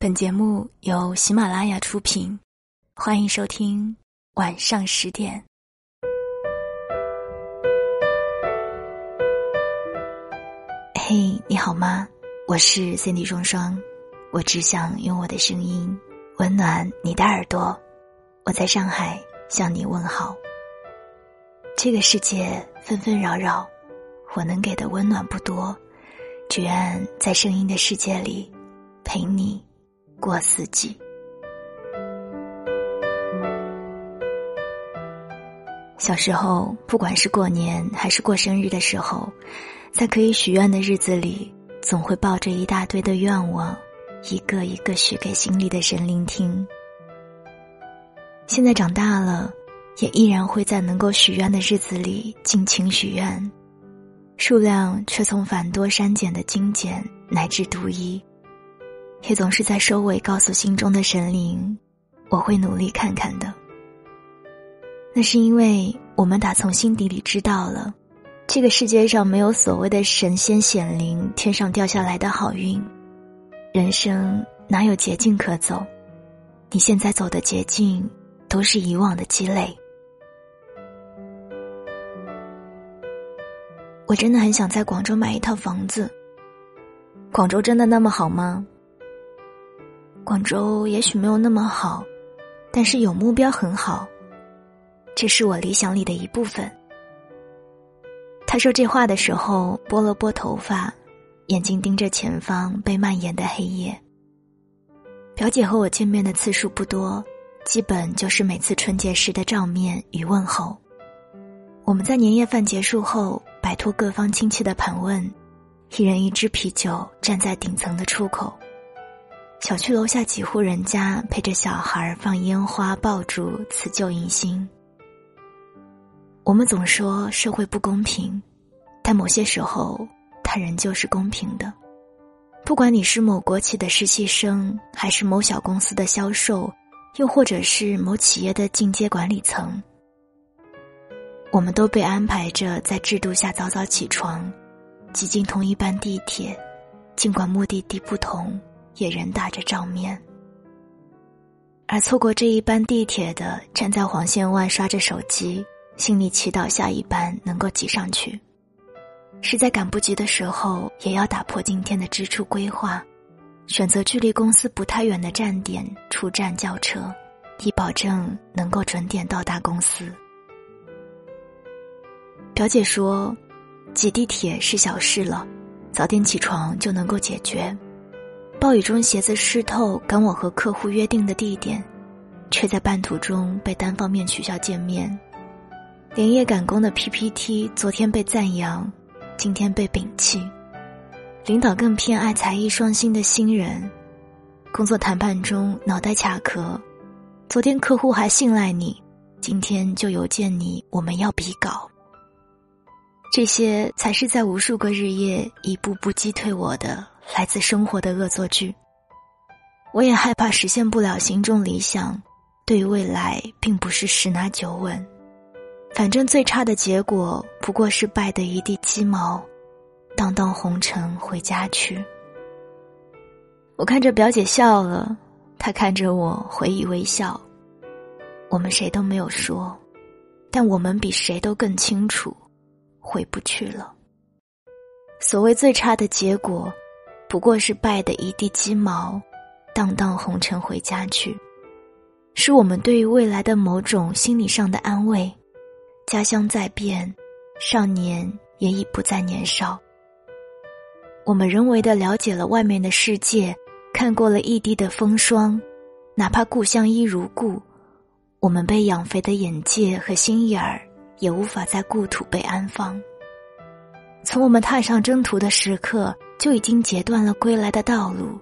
本节目由喜马拉雅出品，欢迎收听晚上十点。嘿，你好吗？我是 Cindy 双双，我只想用我的声音温暖你的耳朵。我在上海向你问好。这个世界纷纷扰扰，我能给的温暖不多，只愿在声音的世界里陪你。过四季。小时候，不管是过年还是过生日的时候，在可以许愿的日子里，总会抱着一大堆的愿望，一个一个许给心里的神灵听。现在长大了，也依然会在能够许愿的日子里尽情许愿，数量却从繁多删减的精简乃至独一。也总是在收尾告诉心中的神灵，我会努力看看的。那是因为我们打从心底里知道了，这个世界上没有所谓的神仙显灵、天上掉下来的好运，人生哪有捷径可走？你现在走的捷径，都是以往的积累。我真的很想在广州买一套房子。广州真的那么好吗？广州也许没有那么好，但是有目标很好。这是我理想里的一部分。他说这话的时候，拨了拨头发，眼睛盯着前方被蔓延的黑夜。表姐和我见面的次数不多，基本就是每次春节时的照面与问候。我们在年夜饭结束后，摆脱各方亲戚的盘问，一人一支啤酒，站在顶层的出口。小区楼下几户人家陪着小孩放烟花爆竹辞旧迎新。我们总说社会不公平，但某些时候它仍旧是公平的。不管你是某国企的实习生，还是某小公司的销售，又或者是某企业的进阶管理层，我们都被安排着在制度下早早起床，挤进同一班地铁，尽管目的地不同。也人打着照面，而错过这一班地铁的，站在黄线外刷着手机，心里祈祷下一班能够挤上去。实在赶不及的时候，也要打破今天的支出规划，选择距离公司不太远的站点出站叫车，以保证能够准点到达公司。表姐说，挤地铁是小事了，早点起床就能够解决。暴雨中鞋子湿透，赶我和客户约定的地点，却在半途中被单方面取消见面。连夜赶工的 PPT，昨天被赞扬，今天被摒弃。领导更偏爱才艺双馨的新人，工作谈判中脑袋卡壳。昨天客户还信赖你，今天就邮件你我们要比稿。这些才是在无数个日夜一步步击退我的。来自生活的恶作剧，我也害怕实现不了心中理想。对于未来，并不是十拿九稳，反正最差的结果不过是败得一地鸡毛，荡荡红尘回家去。我看着表姐笑了，她看着我回以微笑。我们谁都没有说，但我们比谁都更清楚，回不去了。所谓最差的结果。不过是败的一地鸡毛，荡荡红尘回家去，是我们对于未来的某种心理上的安慰。家乡在变，少年也已不再年少。我们人为的了解了外面的世界，看过了异地的风霜，哪怕故乡一如故，我们被养肥的眼界和心眼儿，也无法在故土被安放。从我们踏上征途的时刻。就已经截断了归来的道路，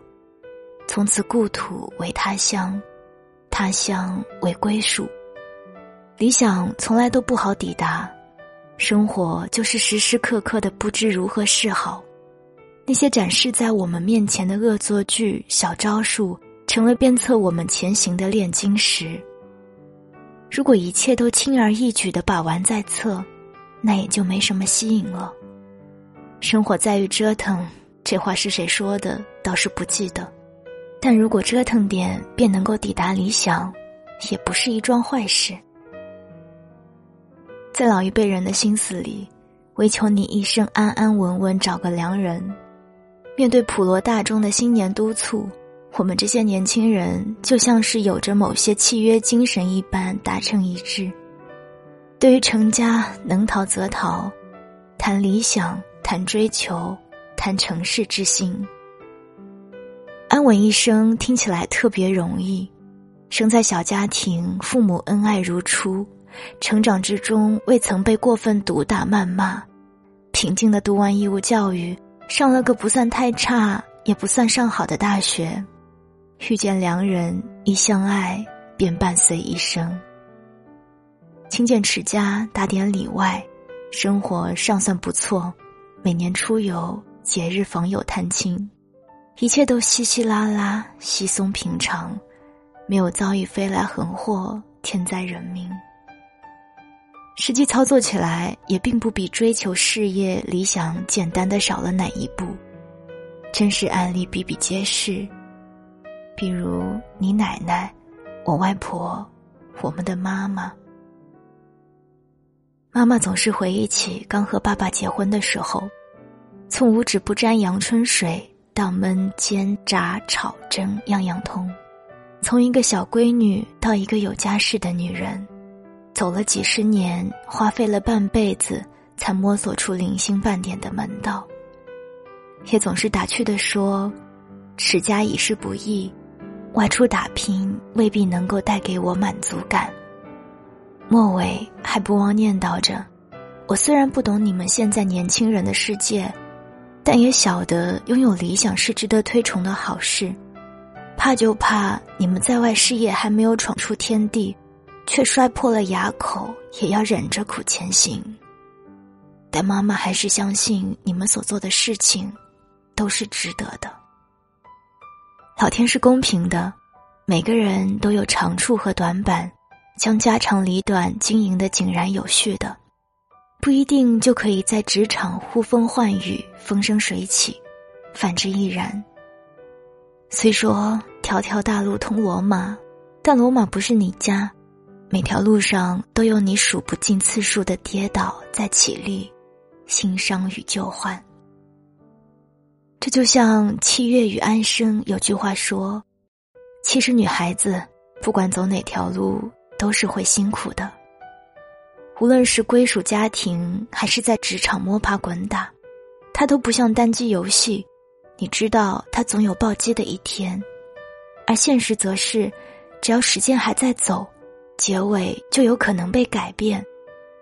从此故土为他乡，他乡为归属。理想从来都不好抵达，生活就是时时刻刻的不知如何是好。那些展示在我们面前的恶作剧、小招数，成了鞭策我们前行的炼金石。如果一切都轻而易举的把玩在侧，那也就没什么吸引了。生活在于折腾。这话是谁说的？倒是不记得，但如果折腾点便能够抵达理想，也不是一桩坏事。在老一辈人的心思里，唯求你一生安安稳稳找个良人。面对普罗大众的新年督促，我们这些年轻人就像是有着某些契约精神一般达成一致。对于成家，能逃则逃，谈理想，谈追求，谈成事之心。安稳一生听起来特别容易，生在小家庭，父母恩爱如初，成长之中未曾被过分毒打谩骂，平静的读完义务教育。上了个不算太差，也不算上好的大学，遇见良人，一相爱便伴随一生。勤俭持家，打点里外，生活尚算不错。每年出游，节日访友探亲，一切都稀稀拉拉，稀松平常，没有遭遇飞来横祸、天灾人命。实际操作起来也并不比追求事业理想简单的少了哪一步，真实案例比比皆是。比如你奶奶、我外婆、我们的妈妈。妈妈总是回忆起刚和爸爸结婚的时候，从五指不沾阳春水到焖煎炸炒蒸样样通，从一个小闺女到一个有家室的女人。走了几十年，花费了半辈子，才摸索出零星半点的门道。也总是打趣的说：“持家已是不易，外出打拼未必能够带给我满足感。”末尾还不忘念叨着：“我虽然不懂你们现在年轻人的世界，但也晓得拥有理想是值得推崇的好事。怕就怕你们在外事业还没有闯出天地。”却摔破了牙口，也要忍着苦前行。但妈妈还是相信你们所做的事情，都是值得的。老天是公平的，每个人都有长处和短板，将家长里短经营的井然有序的，不一定就可以在职场呼风唤雨、风生水起，反之亦然。虽说条条大路通罗马，但罗马不是你家。每条路上都有你数不尽次数的跌倒再起立，心伤与旧患。这就像七月与安生有句话说：“其实女孩子不管走哪条路都是会辛苦的，无论是归属家庭还是在职场摸爬滚打，它都不像单机游戏，你知道它总有暴击的一天，而现实则是，只要时间还在走。”结尾就有可能被改变，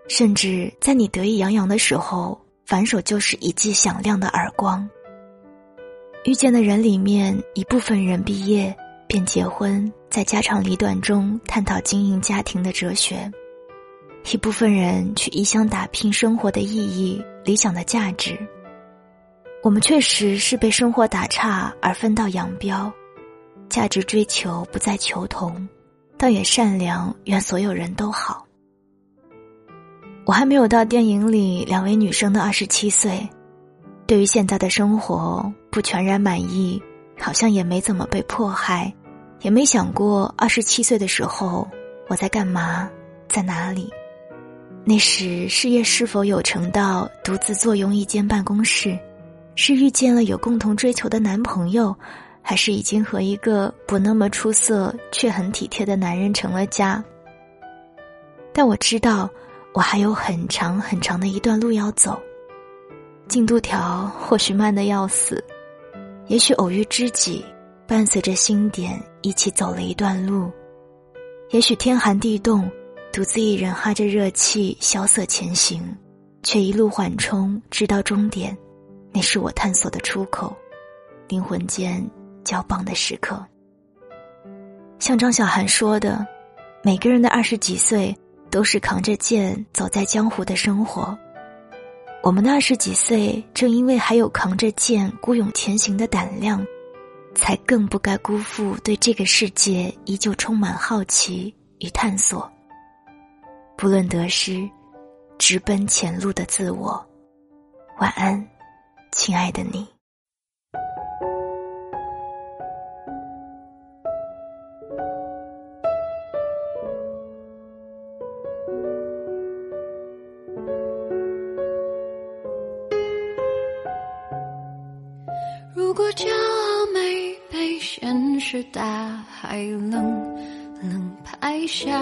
甚至在你得意洋洋的时候，反手就是一记响亮的耳光。遇见的人里面，一部分人毕业便结婚，在家长里短中探讨经营家庭的哲学；一部分人去异乡打拼，生活的意义、理想的价值。我们确实是被生活打岔而分道扬镳，价值追求不再求同。倒也善良，愿所有人都好。我还没有到电影里两位女生的二十七岁，对于现在的生活不全然满意，好像也没怎么被迫害，也没想过二十七岁的时候我在干嘛，在哪里。那时事业是否有成到独自坐拥一间办公室，是遇见了有共同追求的男朋友。还是已经和一个不那么出色却很体贴的男人成了家。但我知道，我还有很长很长的一段路要走。进度条或许慢的要死，也许偶遇知己，伴随着星点一起走了一段路，也许天寒地冻，独自一人哈着热气萧瑟前行，却一路缓冲，直到终点。那是我探索的出口，灵魂间。交棒的时刻，像张小涵说的，每个人的二十几岁都是扛着剑走在江湖的生活。我们的二十几岁，正因为还有扛着剑孤勇前行的胆量，才更不该辜负对这个世界依旧充满好奇与探索。不论得失直奔前路的自我。晚安亲爱的你。如果骄傲没被现实大海冷冷拍下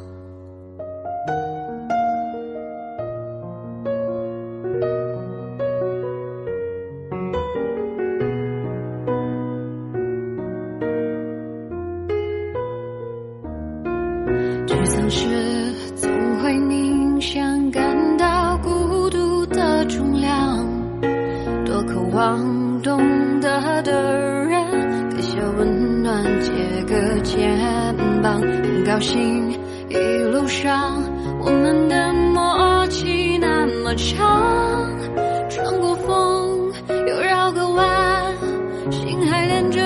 温暖，借个肩膀。很高兴一路上我们的默契那么长，穿过风又绕个弯，心还连着，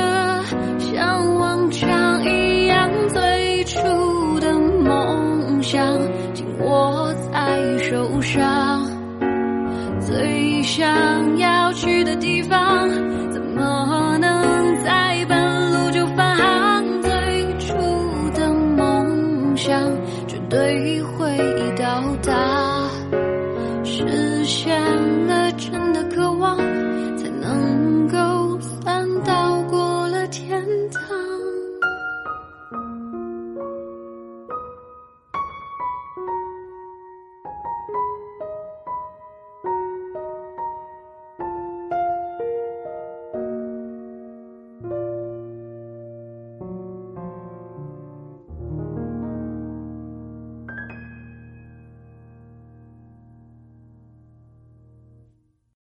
像往常一样最初的梦想紧握在手上，最想要去的地方，怎么